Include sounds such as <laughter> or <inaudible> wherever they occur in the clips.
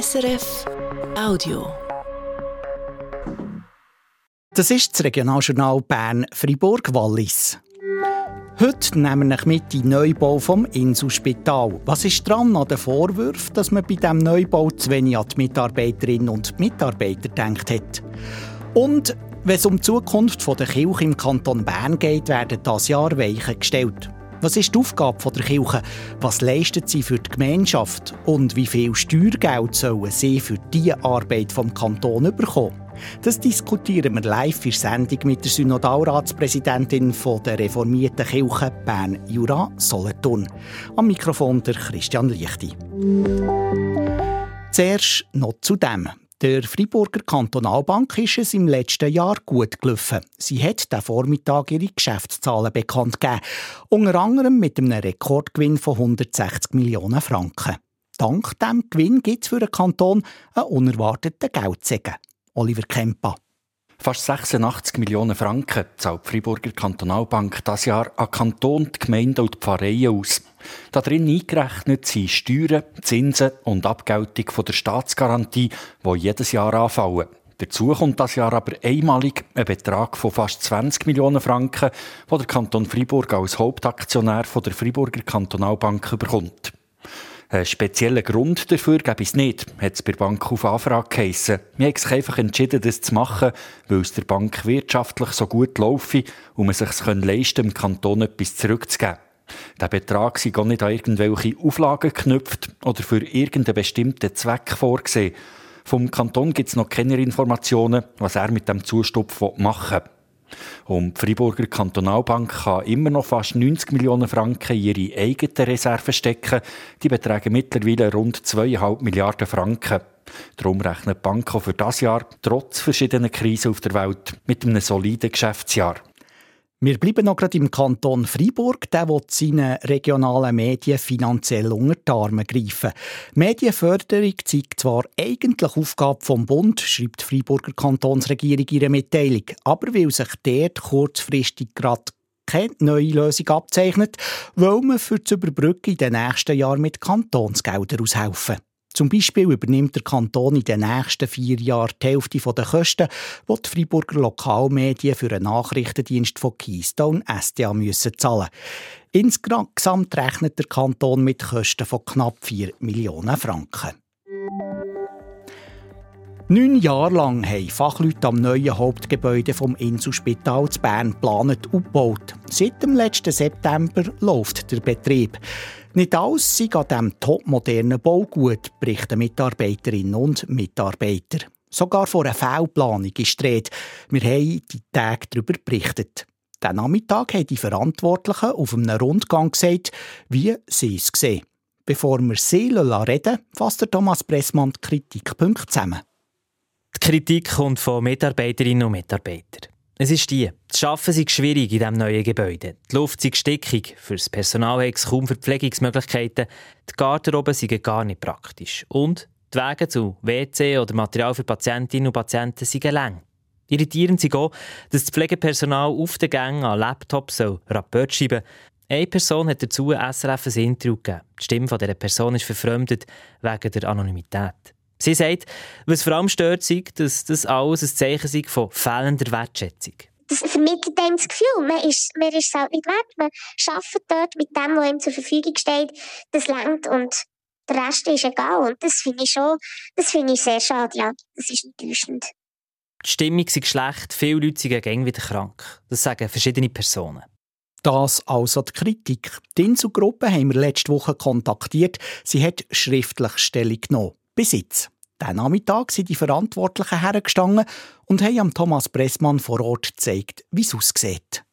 SRF Audio. Das ist das Regionaljournal Bern-Fribourg-Wallis. Heute nehmen wir mit in den Neubau vom Inselspital. Was ist dran an den Vorwürfen, dass man bei diesem Neubau zu wenig an die Mitarbeiterinnen und Mitarbeiter gedacht hat? Und wenn es um die Zukunft der Kirche im Kanton Bern geht, werden das Jahr Weichen gestellt. Was ist die Aufgabe der Kirche? Was leistet sie für die Gemeinschaft? Und wie viel Steuergeld sollen sie für diese Arbeit vom Kanton bekommen? Das diskutieren wir live in Sendung mit der Synodalratspräsidentin der reformierten Kirche Bern-Jura Solothurn. Am Mikrofon der Christian Lichti. Zuerst noch zu dem. Der Freiburger Kantonalbank ist es im letzten Jahr gut gelaufen. Sie hat den Vormittag ihre Geschäftszahlen bekannt gegeben, unter anderem mit einem Rekordgewinn von 160 Millionen Franken. Dank diesem Gewinn gibt es für den Kanton einen unerwarteten Geldsegen. Oliver Kempa. Fast 86 Millionen Franken zahlt die Freiburger Kantonalbank das Jahr an Kanton, die Gemeinden und die Pfarreien aus. Darin eingerechnet sind Steuern, Zinsen und Abgeltung von der Staatsgarantie, die jedes Jahr anfallen. Dazu kommt das Jahr aber einmalig ein Betrag von fast 20 Millionen Franken, den der Kanton Freiburg als Hauptaktionär von der Freiburger Kantonalbank bekommt. Einen speziellen Grund dafür gäbe es nicht, hat es bei der Bank auf Anfrage geheissen. Wir haben sich einfach entschieden, das zu machen, weil es der Bank wirtschaftlich so gut laufe und man sich es leisten dem Kanton etwas zurückzugeben. Der Betrag sei gar nicht an irgendwelche Auflagen geknüpft oder für irgendeinen bestimmten Zweck vorgesehen. Vom Kanton gibt es noch keine Informationen, was er mit dem Zustupf machen will. Und die Freiburger Kantonalbank kann immer noch fast 90 Millionen Franken in ihre eigenen Reserven stecken. Die betragen mittlerweile rund 2,5 Milliarden Franken. Darum rechnet die Bank auch für das Jahr, trotz verschiedener Krisen auf der Welt, mit einem soliden Geschäftsjahr. Wir bleiben noch gerade im Kanton Freiburg. Der will seine regionalen Medien finanziell unter die Arme greifen. Medienförderung zeigt zwar eigentlich Aufgabe vom Bund, schreibt die Freiburger Kantonsregierung ihre Mitteilung, aber weil sich dort kurzfristig gerade keine neue Lösung abzeichnet, will man für das Überbrücken in den nächsten Jahren mit Kantonsgeldern aushelfen. Zum Beispiel übernimmt der Kanton in den nächsten vier Jahren die Hälfte der Kosten, die die Freiburger Lokalmedien für einen Nachrichtendienst von Keystone SDA müssen zahlen Insgesamt rechnet der Kanton mit Kosten von knapp 4 Millionen Franken. Neun Jahre lang haben Fachleute am neuen Hauptgebäude vom Inselspital zu Bern geplant und gebaut. Seit dem letzten September läuft der Betrieb. Nicht alles sei an diesem topmodernen Bau gut, berichten Mitarbeiterinnen und Mitarbeiter. Sogar vor einer Fehlplanung ist die Rede. Wir haben die Tage darüber berichtet. Den Nachmittag haben die Verantwortlichen auf einem Rundgang gesagt, wie sie es sehen. Bevor wir sie reden fasst Thomas Pressmann die Kritikpunkte zusammen. Die Kritik kommt von Mitarbeiterinnen und Mitarbeitern. Es ist die. Das Arbeiten ist schwierig in diesem neuen Gebäude. Die Luft ist stickig, für das Personal hat es kaum Verpflegungsmöglichkeiten, die Garderoben sind gar nicht praktisch. Und die Wege zu WC oder Material für Patientinnen und Patienten sind lang. Irritierend sie auch, dass das Pflegepersonal auf den Gängen an Laptops Rapport schreiben Eine Person hat dazu ein SRF ein Interview gegeben. Die Stimme dieser Person ist verfremdet wegen der Anonymität. Sie sagt, was vor allem stört, sei, dass das alles ein Zeichen sei von fehlender Wertschätzung. Das vermittelt einem das Gefühl, man ist, man ist es halt nicht wert. Man arbeitet dort mit dem, was ihm zur Verfügung steht. Das längt und der Rest ist egal. Und das finde ich schon, das finde ich sehr schade, ja. Das ist enttäuschend. Die Stimmung ist schlecht, viele Leute sind gegen wieder krank. Das sagen verschiedene Personen. Das also die Kritik. Die Inselgruppe haben wir letzte Woche kontaktiert. Sie hat schriftlich Stellung genommen. Besitz. Diesen Nachmittag sind die Verantwortlichen hergestanden und haben Thomas Pressmann vor Ort gezeigt, wie es aussieht.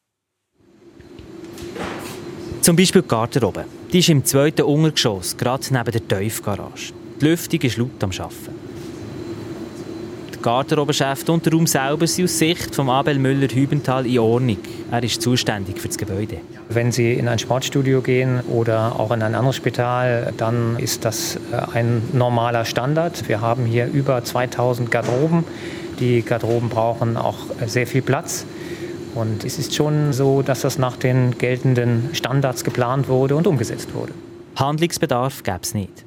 Zum Beispiel die Garderobe. Die ist im zweiten Untergeschoss, gerade neben der Tiefgarage. Die Lüftung ist laut am Arbeiten. Garderobenchef und der Raum selber sind aus Sicht von Abel Müller-Hübenthal in Ordnung. Er ist zuständig für das Gebäude. Wenn Sie in ein Sportstudio gehen oder auch in ein anderes Spital, dann ist das äh, ein normaler Standard. Wir haben hier über 2000 Garderoben. Die Garderoben brauchen auch sehr viel Platz. Und es ist schon so, dass das nach den geltenden Standards geplant wurde und umgesetzt wurde. Handlungsbedarf gäbe es nicht.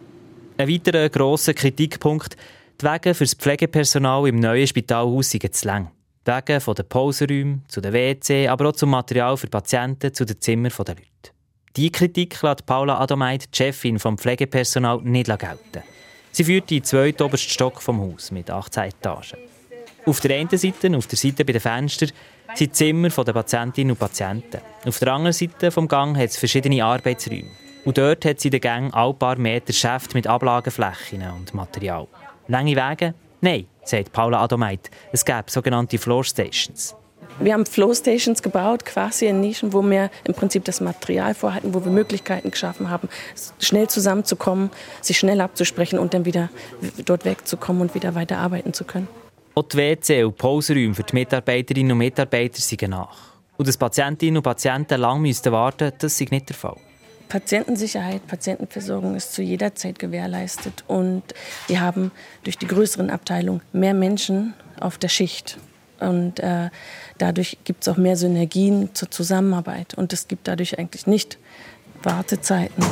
Ein weiterer grosser Kritikpunkt, die Wege für das Pflegepersonal im neuen Spitalhaus sind zu lang. Die Wege von den Pausenräumen zu den WC, aber auch zum Material für Patienten, zu den Zimmern der Leute. Diese Kritik lässt Paula Adomeit, die Chefin vom Pflegepersonal, nicht gelten. Sie führt die zweite oberste Stock vom Haus mit 18 Etagen. Auf der einen Seite, auf der Seite bei den Fenstern, sind die Zimmer der Patientinnen und Patienten. Auf der anderen Seite vom Gang hat es verschiedene Arbeitsräume. Und dort hat sie den Gängen ein paar Meter Schäfte mit Ablageflächen und Material. Lange Wege? Nein, sagt Paula Adomeit. Es gäbe sogenannte Floor Stations. Wir haben Flow Stations gebaut, quasi in Nischen, wo wir im Prinzip das Material vorhalten, wo wir Möglichkeiten geschaffen haben, schnell zusammenzukommen, sich schnell abzusprechen und dann wieder dort wegzukommen und wieder weiter arbeiten zu können. Auch die WC und Pausenräume für die Mitarbeiterinnen und Mitarbeiter sind nach. Und dass Patientinnen und Patienten lange müssten warten das ist nicht der Fall. Patientensicherheit, Patientenversorgung ist zu jeder Zeit gewährleistet. Und wir haben durch die größeren Abteilungen mehr Menschen auf der Schicht. Und äh, dadurch gibt es auch mehr Synergien zur Zusammenarbeit. Und es gibt dadurch eigentlich nicht Wartezeiten.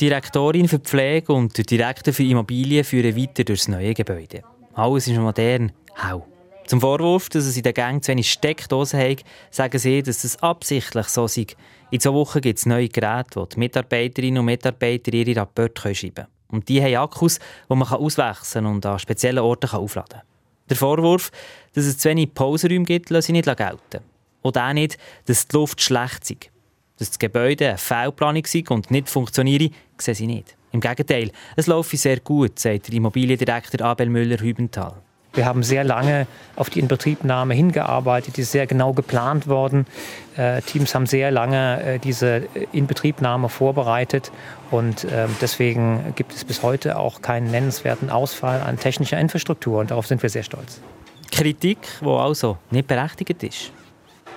Direktorin für Pflege und Direktor für Immobilien führen weiter durchs neue Gebäude. Alles ist modern. Hau. Zum Vorwurf, dass es in der Gang zu wenig Steckdosen hat, sagen sie, dass es absichtlich so sei. In zwei Wochen gibt es neue Geräte, wo die Mitarbeiterinnen und Mitarbeiter ihre Rapporte schreiben können. Und die haben Akkus, die man auswechseln und an speziellen Orten aufladen kann. Der Vorwurf, dass es zu wenig Pausenräume gibt, lasse ich nicht gelten. Und auch nicht, dass die Luft schlecht sei. Dass das Gebäude eine Fehlplanung sei und nicht funktioniere, sehen sie nicht. Im Gegenteil, es laufe sehr gut, sagt der Immobiliendirektor Abel Müller-Hübenthal. Wir haben sehr lange auf die Inbetriebnahme hingearbeitet, die ist sehr genau geplant worden. Äh, Teams haben sehr lange äh, diese Inbetriebnahme vorbereitet und äh, deswegen gibt es bis heute auch keinen nennenswerten Ausfall an technischer Infrastruktur und darauf sind wir sehr stolz. Kritik, die also nicht berechtigt ist.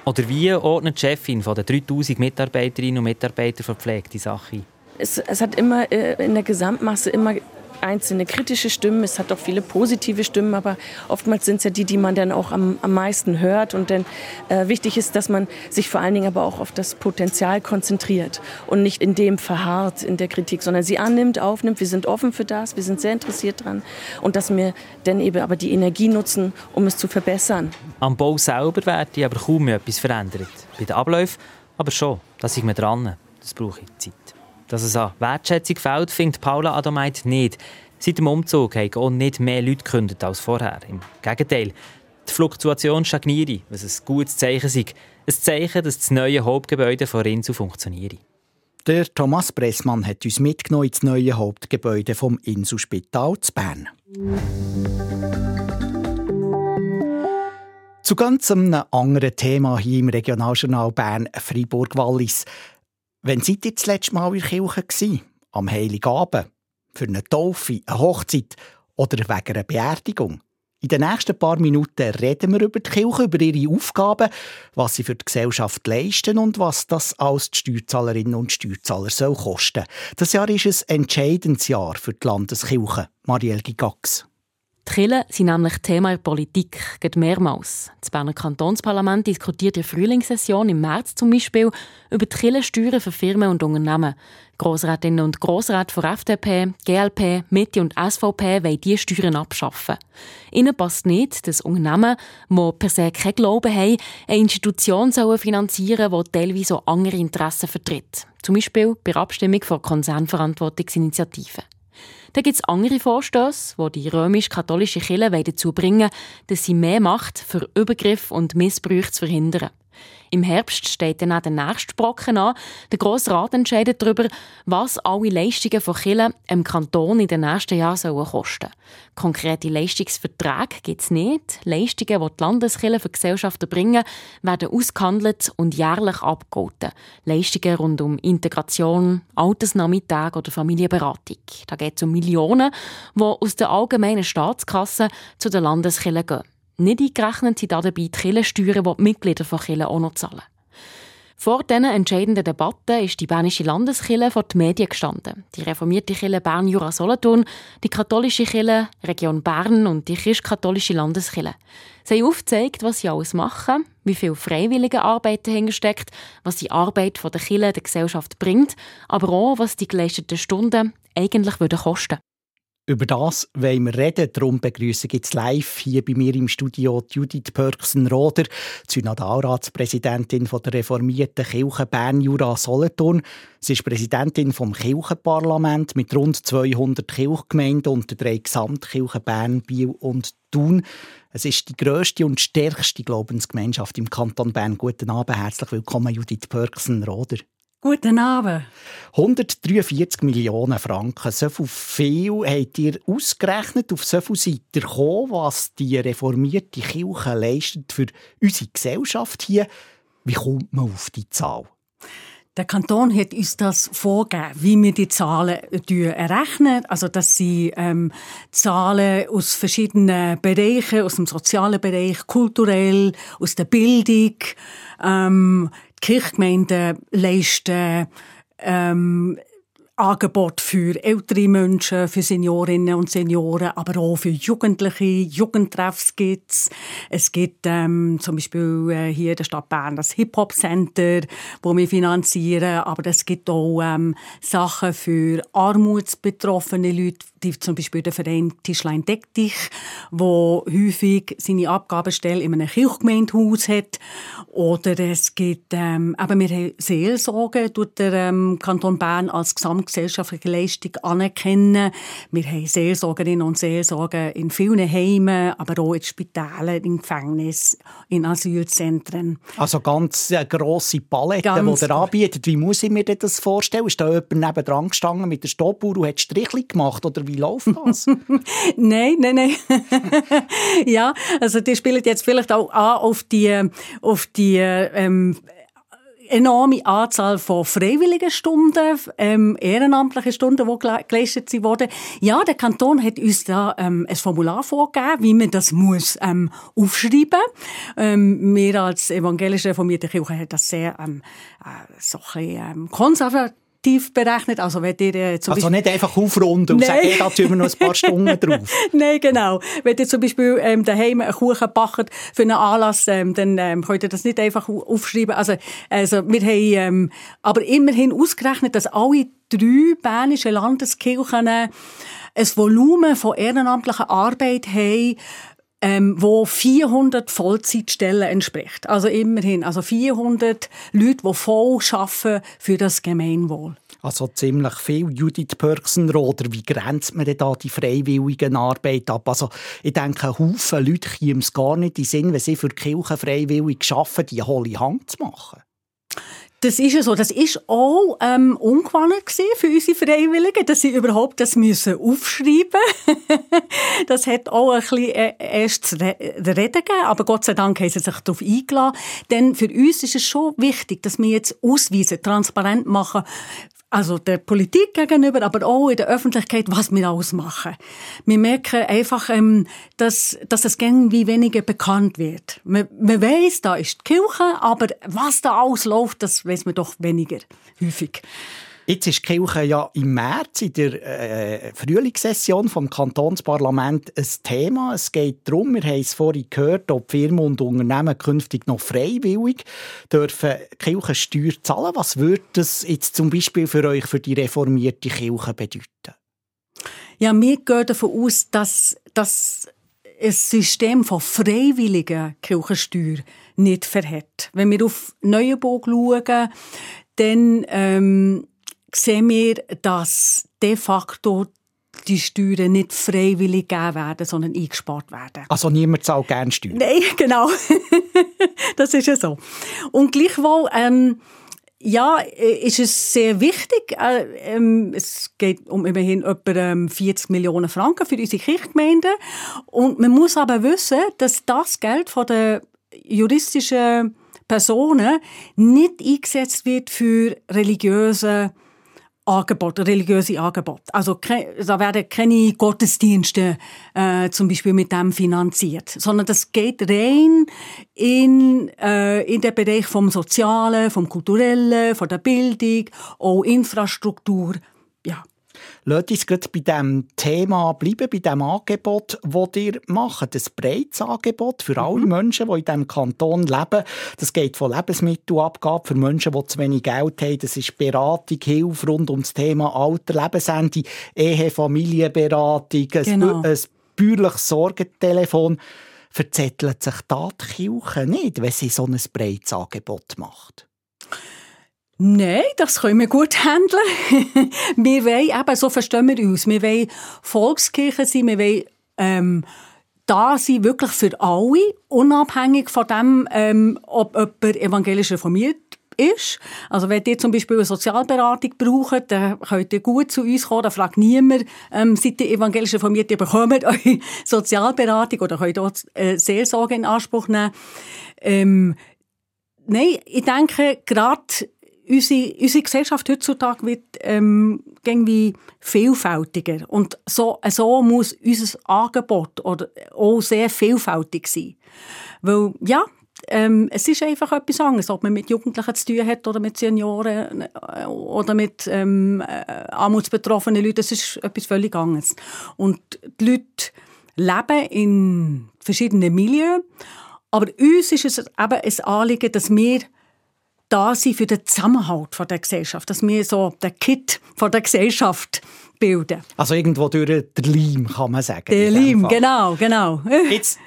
Oder wie ordnet die Chefin von den 3000 Mitarbeiterinnen und Mitarbeitern der Pflege die Sache Es, es hat immer äh, in der Gesamtmasse immer einzelne kritische Stimmen, es hat auch viele positive Stimmen, aber oftmals sind es ja die, die man dann auch am, am meisten hört. Und dann äh, wichtig ist, dass man sich vor allen Dingen aber auch auf das Potenzial konzentriert und nicht in dem verharrt in der Kritik, sondern sie annimmt, aufnimmt. Wir sind offen für das, wir sind sehr interessiert dran und dass wir dann eben aber die Energie nutzen, um es zu verbessern. Am Bau selber wird aber kaum etwas verändert. Bei den Abläufen aber schon. Da sind wir dran. Das brauche ich Zeit. Dass es an Wertschätzung fehlt, findet Paula Adamait nicht. Seit dem Umzug haben auch nicht mehr Leute gekündigt als vorher. Im Gegenteil, die Fluktuation stagniere, was ein gutes Zeichen ist. Ein Zeichen, dass das neue Hauptgebäude von Rinsu funktioniert. Der Thomas Pressmann hat uns mitgenommen ins neue Hauptgebäude vom Inselspital zu Bern. Zu ganz einem anderen Thema hier im Regionaljournal Bern Freiburg-Wallis. Wann seid ihr das letzte Mal in der Kirche gewesen? Am Heiligabend? Für eine Taufe, eine Hochzeit oder wegen einer Beerdigung? In den nächsten paar Minuten reden wir über die Kirche, über ihre Aufgaben, was sie für die Gesellschaft leisten und was das als die Steuerzahlerinnen und Steuerzahler soll kosten. Das Jahr ist ein entscheidendes Jahr für die Landeskirche. Marielle Gigax. Kirchen sind nämlich Thema in der Politik, geht mehrmals. Das Berner Kantonsparlament diskutiert in der Frühlingssession im März zum Beispiel über die Kirchensteuern für Firmen und Unternehmen. Grossrätinnen und Grossräte von FDP, GLP, Mitte und SVP wollen diese Steuern abschaffen. Ihnen passt nicht, dass Unternehmen, die per se keinen Glauben haben, eine Institution finanzieren sollen, die teilweise auch andere Interessen vertritt. Zum Beispiel bei Abstimmung von Konzernverantwortungsinitiativen. Dann gibt es andere Vorstöße, die die römisch-katholische Kirche dazu bringen dass sie mehr Macht für Übergriff und Missbrauch zu verhindern. Im Herbst steht dann auch der nächste Brocken an. Der Grosse Rat entscheidet darüber, was alle Leistungen von Kirchen im Kanton in den nächsten Jahren sollen kosten Konkrete Leistungsverträge gibt es nicht. Leistungen, die die Landeskirchen für Gesellschaften bringen, werden ausgehandelt und jährlich abgegolten. Leistungen rund um Integration, Altersnachmittag oder Familienberatung. Da geht es um Millionen, die aus der allgemeinen Staatskasse zu den Landeskirchen gehen. Nicht eingerechnet sind dabei die Kirchensteuern, die die Mitglieder von Kirchen auch noch zahlen. Vor diesen entscheidenden Debatten ist die bernische Landeskirche vor die Medien gestanden. Die reformierte Kirche Bern-Jura-Solothurn, die katholische Kirche Region Bern und die christkatholische Landeskirche. Sie haben aufgezeigt, was sie alles machen, wie viel freiwillige Arbeit dahinter steckt, was die Arbeit der Kirche der Gesellschaft bringt, aber auch, was die geleisteten Stunden eigentlich kosten würden. Über das wollen wir reden. Darum begrüße ich jetzt live hier bei mir im Studio Judith Pörksen-Roder, Synodalratspräsidentin der reformierten Kirche Bern-Jura-Solothurn. Sie ist Präsidentin vom Kirchenparlament mit rund 200 Kirchgemeinden und den drei Gesamtkirchen Bern, Biel und Thun. Es ist die grösste und stärkste Glaubensgemeinschaft im Kanton Bern. Guten Abend, herzlich willkommen, Judith Pörksen-Roder. Guten Abend. 143 Millionen Franken. So viel habt ihr ausgerechnet, auf so viel seid ihr gekommen, was die reformierte Kirche leistet für unsere Gesellschaft hier. Wie kommt man auf die Zahl? Der Kanton hat uns das vorgegeben, wie wir die Zahlen errechnen. Also, das sind ähm, Zahlen aus verschiedenen Bereichen, aus dem sozialen Bereich, kulturell, aus der Bildung, ähm, Kirchgemeinden leisten ähm, Angebot für ältere Menschen, für Seniorinnen und Senioren, aber auch für Jugendliche. Jugendtreffs gibt's. Es gibt ähm, zum Beispiel äh, hier in der Stadt Bern das Hip-Hop-Center, wo wir finanzieren, aber es gibt auch ähm, Sachen für armutsbetroffene Leute, die zum Beispiel der Verein Tischlein Deck dich, wo häufig seine Abgabestelle in einem Kirchgemeindehaus hat. Oder es gibt, ähm, aber wir haben Seelsorge, tut der ähm, Kanton Bern als Gesamt gesellschaftliche Leistung anerkennen. Wir haben Seelsorgerinnen und Seelsorger in vielen Heimen, aber auch in Spitälern, in Gefängnissen, in Asylzentren. Also ganz eine grosse Palette, ganz die ihr anbietet. Wie muss ich mir das vorstellen? Ist da jemand nebendran gestanden mit der Stoppuhr und hat Strichli gemacht oder wie läuft das? <laughs> nein, nein, nein. <laughs> ja, also die spielen jetzt vielleicht auch an auf die, auf die ähm, enorme Anzahl von freiwilligen Stunden, ähm, ehrenamtlichen Stunden, die geleistet wurden. Ja, der Kanton hat uns da ähm, ein Formular vorgegeben, wie man das muss ähm, aufschreiben. Ähm, wir als evangelische reformierte Kirche haben das sehr ähm, äh, so ein bisschen, ähm, konservativ effektiv berechnet. Also, wenn ihr, äh, zum also nicht einfach aufrunden und Nein. sagen, da tun wir noch ein paar <laughs> Stunden drauf. Nein, genau. Wenn ihr zum Beispiel ähm, daheim einen Kuchen backt für einen Anlass, ähm, dann ähm, könnt ihr das nicht einfach aufschreiben. Also, also wir haben ähm, aber immerhin ausgerechnet, dass alle drei bernische Landeskirchen ein Volumen von ehrenamtlicher Arbeit haben, ähm, wo 400 Vollzeitstellen entspricht. Also immerhin, also 400 Leute, die voll arbeiten für das Gemeinwohl. Also ziemlich viel. Judith Pörksenroder, wie grenzt man denn da die freiwillige Arbeit ab? Also ich denke, ein Haufen Leute kämen es gar nicht in den Sinn, wenn sie für die Kirche freiwillig arbeiten, die hohle Hand zu machen. Das ist ja so. Das ist auch ähm, ungewohnt für unsere Freiwilligen, dass sie überhaupt das müssen aufschreiben. <laughs> das hat auch ein bisschen äh, erst zu reden gegeben, aber Gott sei Dank haben sie sich darauf eingeladen. Denn für uns ist es schon wichtig, dass wir jetzt ausweisen, transparent machen, also der Politik gegenüber, aber auch in der Öffentlichkeit, was wir ausmachen. Wir merken einfach, ähm, dass, dass es irgendwie weniger bekannt wird. Man, man weiss, da ist die Kirche, aber was da ausläuft, das weiß man doch weniger häufig. Jetzt ist die Kirche ja im März in der äh, Frühlingssession vom Kantonsparlament ein Thema. Es geht darum, wir haben es vorhin gehört, ob Firmen und Unternehmen künftig noch freiwillig dürfen Kirchensteuer zahlen. Was würde das jetzt zum Beispiel für euch, für die reformierte Kirche bedeuten? Ja, wir gehen davon aus, dass, dass ein System von freiwilliger Kirchensteuer nicht verhält. Wenn wir auf Neuenburg schauen, dann ähm, sehen wir, dass de facto die Steuern nicht freiwillig gegeben werden, sondern eingespart werden. Also niemand zahlt gerne Steuern? Nein, <laughs> genau. das ist ja so. Und gleichwohl, ähm, ja, ist es sehr wichtig. Äh, ähm, es geht um immerhin etwa ähm, 40 Millionen Franken für unsere Kirchgemeinden. Und man muss aber wissen, dass das Geld von den juristischen Personen nicht eingesetzt wird für religiöse Angebote, religiöse Angebote. Also da werden keine Gottesdienste äh, zum Beispiel mit dem finanziert, sondern das geht rein in, äh, in den Bereich vom Sozialen, vom Kulturellen, von der Bildung, auch Infrastruktur. Ja. Lasst uns gerade bei diesem Thema bleiben, bei diesem Angebot, das ihr macht. Ein breites Angebot für alle mhm. Menschen, die in diesem Kanton leben. Das geht von Lebensmittelabgabe für Menschen, die zu wenig Geld haben. Das ist Beratung, Hilfe rund um das Thema Alter, Lebensende, Ehe, Familienberatung, genau. ein, ein bäuerliches Sorgentelefon. Verzettelt sich da die Kirche nicht, wenn sie so ein breites Angebot macht? Nein, das können wir gut handeln. <laughs> wir wollen, eben, so verstehen wir uns, wir wollen Volkskirche sein, wir wollen ähm, da sein, wirklich für alle, unabhängig von dem, ähm, ob jemand evangelisch reformiert ist. Also wenn ihr zum Beispiel eine Sozialberatung braucht, dann könnt ihr gut zu uns kommen, da fragt niemand, ähm, seid ihr evangelisch reformiert, ihr bekommt <laughs> eure Sozialberatung oder könnt auch äh, Seelsorge in Anspruch nehmen. Ähm, Nein, ich denke, gerade unsere, unsere Gesellschaft heutzutage wird ähm, irgendwie vielfältiger. Und so, so muss unser Angebot oder auch sehr vielfältig sein. Weil, ja, ähm, es ist einfach etwas anderes, ob man mit Jugendlichen zu tun hat oder mit Senioren äh, oder mit ähm, äh, armutsbetroffenen Leuten. Das ist etwas völlig anderes. Und die Leute leben in verschiedenen Milieus. Aber uns ist es eben ein Anliegen, dass wir da sind für den Zusammenhalt von der Gesellschaft, dass wir so den Kit von der Gesellschaft bilden. Also irgendwo durch den Leim, kann man sagen. Der Leim, genau, genau. <laughs> Jetzt,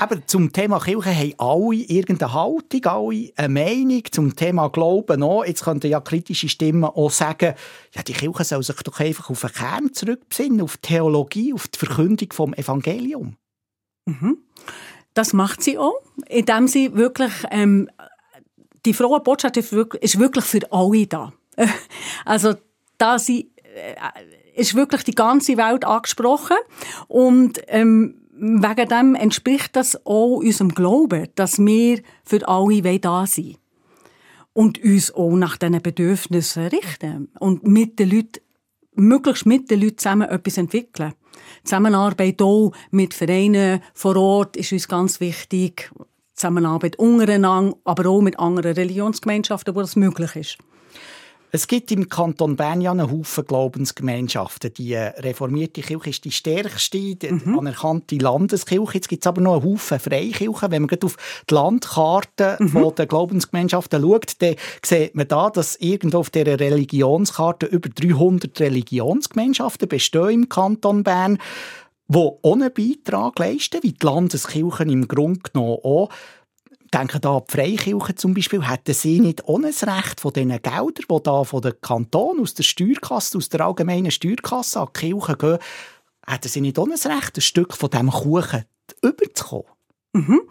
eben zum Thema Kirche haben alle irgendeine Haltung, alle eine Meinung. Zum Thema Glauben auch. Jetzt könnten ja kritische Stimmen auch sagen, ja, die Kirche soll sich doch einfach auf den Kern zurückbesinnen, auf die Theologie, auf die Verkündung vom Evangelium. Mhm. Das macht sie auch, indem sie wirklich ähm, die frohe Botschaft ist wirklich für alle da. <laughs> Also da sie, äh, ist wirklich die ganze Welt angesprochen und ähm, wegen dem entspricht das auch unserem Glauben, dass wir für alle da sind und uns auch nach diesen Bedürfnissen richten und mit den Leuten, möglichst mit den Leuten zusammen etwas entwickeln. Zusammenarbeit auch mit Vereinen vor Ort ist uns ganz wichtig. Zusammenarbeit untereinander, aber auch mit anderen Religionsgemeinschaften, wo das möglich ist. Es gibt im Kanton Bern ja einen Haufen Glaubensgemeinschaften. Die äh, reformierte Kirche ist die stärkste, die mhm. anerkannte Landeskirche. Jetzt gibt es aber noch einen Haufen Freikirchen. Wenn man die Landkarte mhm. der Glaubensgemeinschaften schaut, dann sieht man da, dass irgendwo auf dieser Religionskarte über 300 Religionsgemeinschaften bestehen im Kanton Bern die ohne Beitrag leisten, wie die Landeskirchen im Grunde genommen auch. Denken da an die Freikirchen zum Beispiel, hätten sie nicht ohne das Recht von diesen Geldern, die da von der Kanton, aus der Steuerkasse, aus der allgemeinen Steuerkasse an die Kirchen gehen, hätten sie nicht ohne das Recht, ein Stück von diesem Kuchen überzukommen? Mhm.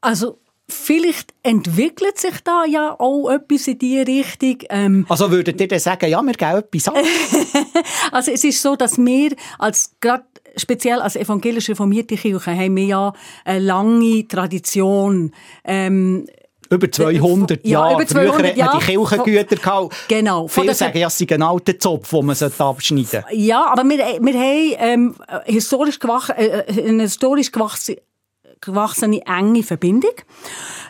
Also Vielleicht entwickelt sich da ja auch etwas in diese Richtung. Ähm, also würdet ihr dann sagen, ja, wir geben etwas an? <laughs> also es ist so, dass wir als gerade speziell als evangelisch reformierte Kirche haben wir ja eine lange Tradition. Ähm, über 200 ja, Jahre. Über 200 Früher Jahre. die Kirchengüter gehabt. Genau. Viele sagen, ja, es sei ein alter Zopf, den man abschneiden sollte. Ja, aber wir, wir haben ähm, historisch gewach, äh, eine historisch gewachsene, gewachsene enge Verbindung.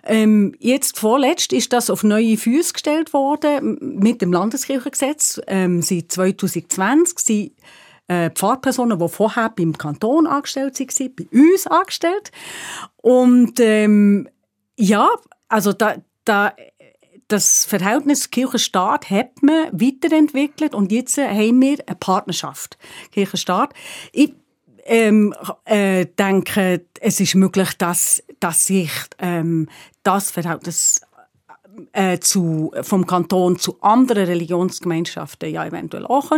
Ähm, jetzt vorletzt ist das auf neue Füße gestellt worden mit dem Landeskirchengesetz. Ähm, seit 2020 sind äh, Pfarrpersonen, die vorher beim Kanton angestellt waren, bei uns angestellt. Und ähm, ja, also da, da, das Verhältnis Kirche-Staat hat man weiterentwickelt und jetzt haben wir eine Partnerschaft Kirche-Staat. Ich ähm, äh, denke, es ist möglich, dass, dass sich ähm, das Verhältnis äh, zu, vom Kanton zu anderen Religionsgemeinschaften ja eventuell auch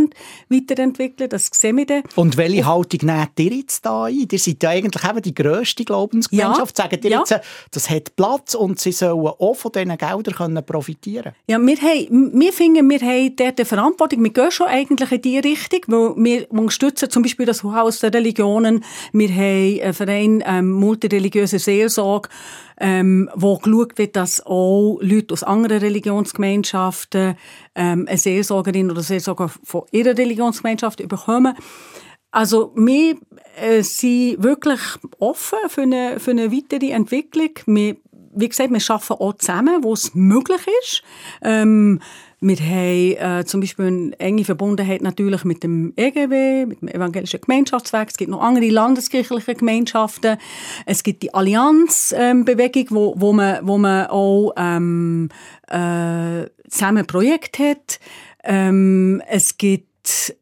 weiterentwickeln Das sehen wir dann. Und welche Haltung nehmt ihr jetzt da ein? Ihr seid ja eigentlich eben die grösste Glaubensgemeinschaft. Ja. Sagen ihr ja. jetzt, das hat Platz und sie sollen auch von diesen Geldern können profitieren Ja, wir, haben, wir finden, wir haben dort eine Verantwortung. Wir gehen schon eigentlich in diese Richtung, weil wir unterstützen zum Beispiel das Haus der Religionen. Wir haben einen Verein ähm, multireligiöse Seelsorge, ähm, wo geschaut wird, dass auch Leute aus anderen Religionsgemeinschaften ähm, eine Seelsorgerin oder Seelsorger von ihrer Religionsgemeinschaft bekommen. Also wir äh, sind wirklich offen für eine, für eine weitere Entwicklung. Wir, wie gesagt, wir arbeiten auch zusammen, wo es möglich ist. Ähm, Wir haben äh, zum Beispiel eine enge Verbundenheit natürlich mit dem EGW, mit dem Evangelischen Gemeinschaftswerk. Es gibt noch andere landeskirchliche Gemeinschaften. Es gibt die Allianzbewegung, ähm, wo, wo, man, wo man auch ähm, äh, zusammen ein Projekt hat. Ähm, es gibt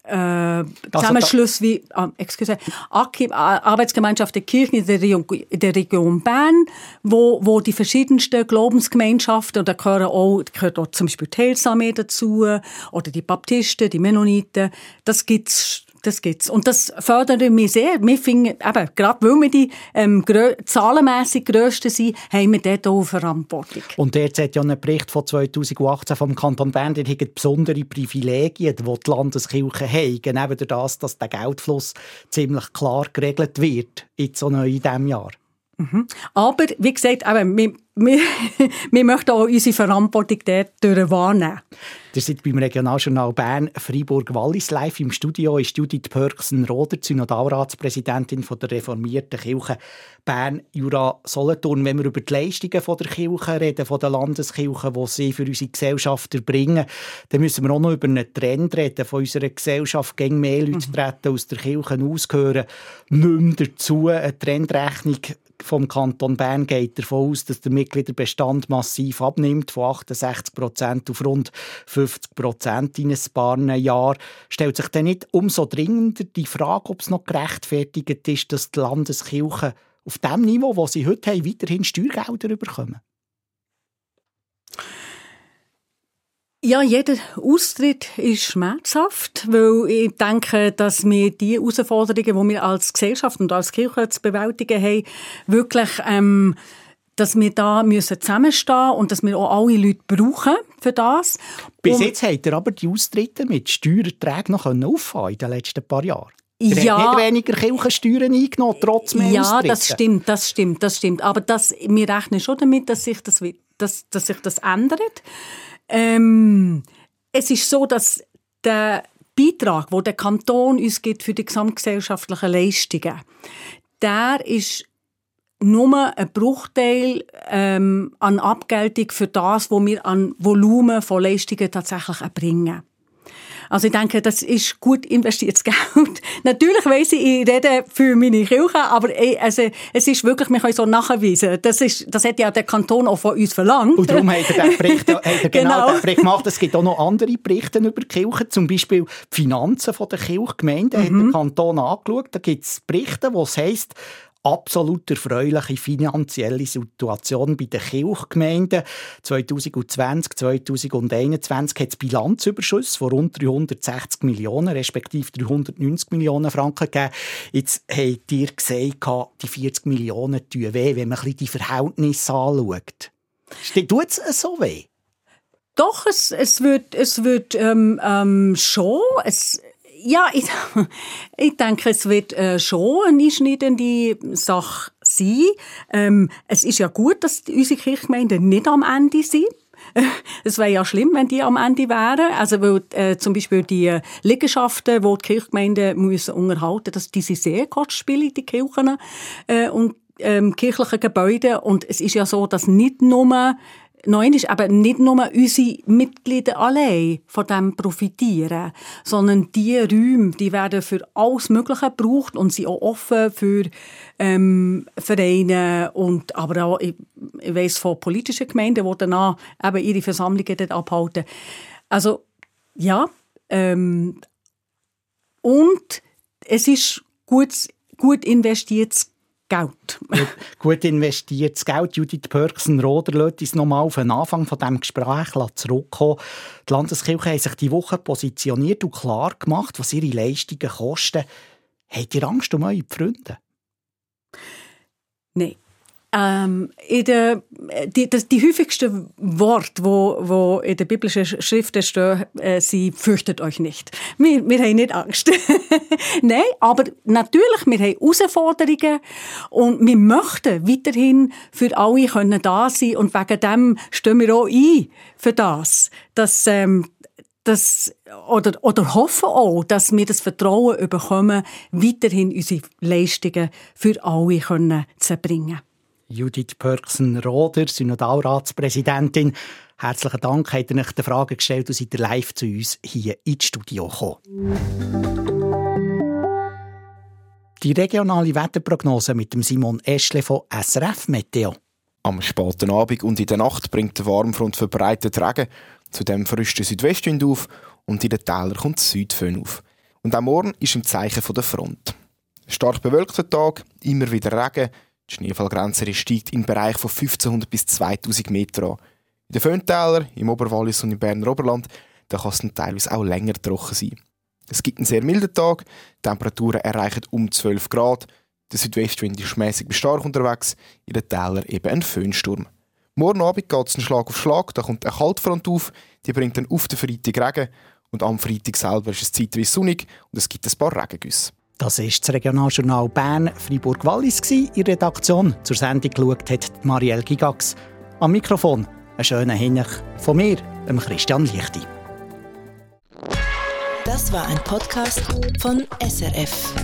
äh, Zusammenschluss wie, ah, excuse, AKIB, Arbeitsgemeinschaft der Kirchen in der, Region, in der Region Bern, wo, wo die verschiedensten Glaubensgemeinschaften, und da gehören auch, gehört auch zum Beispiel die Heilsarmee dazu, oder die Baptisten, die Mennoniten, das gibt's das gibt's. Und das fördert mich sehr. Wir finden, eben, gerade weil wir die ähm, zahlenmässig grössten sind, haben wir dort auch Verantwortung. Und jetzt hat ja ein Bericht von 2018 vom Kanton Bern, der hat besondere Privilegien, die die Landeskirchen haben, neben das, dass der Geldfluss ziemlich klar geregelt wird, jetzt so neu in diesem Jahr. Mhm. Aber, wie gesagt, eben, wir, wir, <laughs> wir möchten auch unsere Verantwortung dort wahrnehmen. Ihr seid beim Regionaljournal Bern Freiburg-Wallis live im Studio ist Judith Pörksen-Roder, Synodalratspräsidentin der reformierten Kirche Bern-Jura-Solothurn. Wenn wir über die Leistungen der Kirche reden, von der Landeskirche, die sie für unsere Gesellschaft erbringen, dann müssen wir auch noch über einen Trend reden von unserer Gesellschaft. Gegen mehr Leute mhm. treten aus der Kirche ausgehören, nicht mehr dazu. Eine Trendrechnung vom Kanton Bern geht davon aus, dass der Mitgliederbestand massiv abnimmt, von 68 Prozent auf rund 50 Prozent in ein paar Jahren. Stellt sich dann nicht umso dringender die Frage, ob es noch gerechtfertigt ist, dass die Landeskirchen auf dem Niveau, wo sie heute haben, weiterhin Steuergelder bekommen? Ja, jeder Austritt ist schmerzhaft, weil ich denke, dass wir die Herausforderungen, die wir als Gesellschaft und als Kirche zu bewältigen haben, wirklich, ähm, dass wir da müssen zusammenstehen und dass wir auch alle Leute brauchen für das. Bis jetzt hat er aber die Austritte mit Steuererträgen noch auffahren in den letzten paar Jahren. Er ja, hat nicht weniger Kirchensteuern eingenommen, trotz mehr Ja, Austritten. das stimmt, das stimmt, das stimmt. Aber das, wir rechnen schon damit, dass sich das, dass, dass sich das ändert. Ähm, es ist so, dass der Beitrag, wo der Kanton uns gibt für die gesamtgesellschaftlichen Leistungen, der ist nur ein Bruchteil ähm, an Abgeltung für das, was wir an Volumen von Leistungen tatsächlich erbringen. Also ich denke, das ist gut investiertes <laughs> Geld. Natürlich weiss ich, ich rede für meine Kirche, aber also, es ist wirklich, wir können so nachweisen. Das, ist, das hat ja der Kanton auch von uns verlangt. Und darum hat er den Bericht, <laughs> hat er genau, genau den Bericht gemacht. Es gibt auch noch andere Berichte über die Kirche, zum Beispiel die Finanzen der Kirchgemeinden mhm. hat der. Kanton angeschaut. Da gibt es Berichte, wo es heisst, absolut erfreuliche finanzielle Situation bei den Kirchgemeinden. 2020, 2021 hat es Bilanzüberschüsse von rund 360 Millionen, respektive 390 Millionen Franken gegeben. Jetzt habt ihr gesagt, die 40 Millionen tun weh, wenn man die Verhältnisse anschaut. Tut es so weh? Doch, es, es wird, es wird ähm, ähm, schon. Es, ja, ich, <laughs> ich denke, es wird äh, schon eine einschneidende Sache sein. Ähm, es ist ja gut, dass unsere Kirchgemeinden nicht am Ende sind. <laughs> Es wäre ja schlimm, wenn die am Ende wären. Also, weil, äh, zum Beispiel die Liegenschaften, die die Kirchgemeinden müssen unterhalten müssen, die sind sehr kostspielig, die Kirchen äh, und ähm, kirchliche Gebäude. Und es ist ja so, dass nicht nur Nein ist eben nicht nur unsere Mitglieder allein von dem profitieren, sondern die Räume, die werden für alles Mögliche gebraucht und sind auch offen für ähm, Vereine und aber auch, ich, ich weiss von politischen Gemeinden, die danach eben ihre Versammlungen dort abhalten. Also, ja, ähm, und es ist gut, gut investiertes Geld. Gut investiertes Geld. Judith Pörksen-Roder lässt uns nochmal auf den Anfang von diesem Gespräch zurückkommen. Die Landeskirche hat sich diese Woche positioniert und klar gemacht, was ihre Leistungen kosten. Habt ihr Angst um eure Freunde? Nein. Ähm, in der, die, das, die häufigsten Worte, wo, wo in der biblischen Schriften stehen, äh, sie fürchtet euch nicht. Wir, wir haben nicht Angst. <laughs> Nein, aber natürlich, wir haben Herausforderungen und wir möchten weiterhin für alle können da sein und wegen dem stehen wir auch ein für das, dass, ähm, das, oder, oder hoffen auch, dass wir das Vertrauen bekommen, weiterhin unsere Leistungen für alle können zu erbringen. Judith Pörksen-Roder, Synodalratspräsidentin. Herzlichen Dank, habt ihr euch die Frage gestellt und seid live zu uns hier ins Studio gekommen. Die regionale Wetterprognose mit dem Simon Eschle von SRF Meteo. Am späten Abend und in der Nacht bringt der Warmfront verbreitet Regen. Zudem frischt der Südwestwind auf und in den Tälern kommt Südföhn auf. Und auch morgen ist im Zeichen der Front. Stark bewölkter Tag, immer wieder Regen. Die Schneefallgrenze steigt im Bereich von 1500 bis 2000 Meter an. In den Föhntälern, im Oberwallis und im Berner Oberland, da kann es teilweise auch länger trocken sein. Es gibt einen sehr milden Tag, die Temperaturen erreichen um 12 Grad, der Südwestwind ist mäßig bis stark unterwegs, in den Tälern eben ein Föhnsturm. Morgen Abend geht es Schlag auf Schlag, da kommt eine Kaltfront auf, die bringt dann auf den Freitag Regen und am Freitag selber ist es zeitweise sonnig und es gibt ein paar Regengüsse. Das ist das Regionaljournal Bern Fribourg-Wallis. In Redaktion zur Sendung geschaut hat Marielle Gigax. Am Mikrofon einen schönen Hinweis von mir, dem Christian Lichti. Das war ein Podcast von SRF.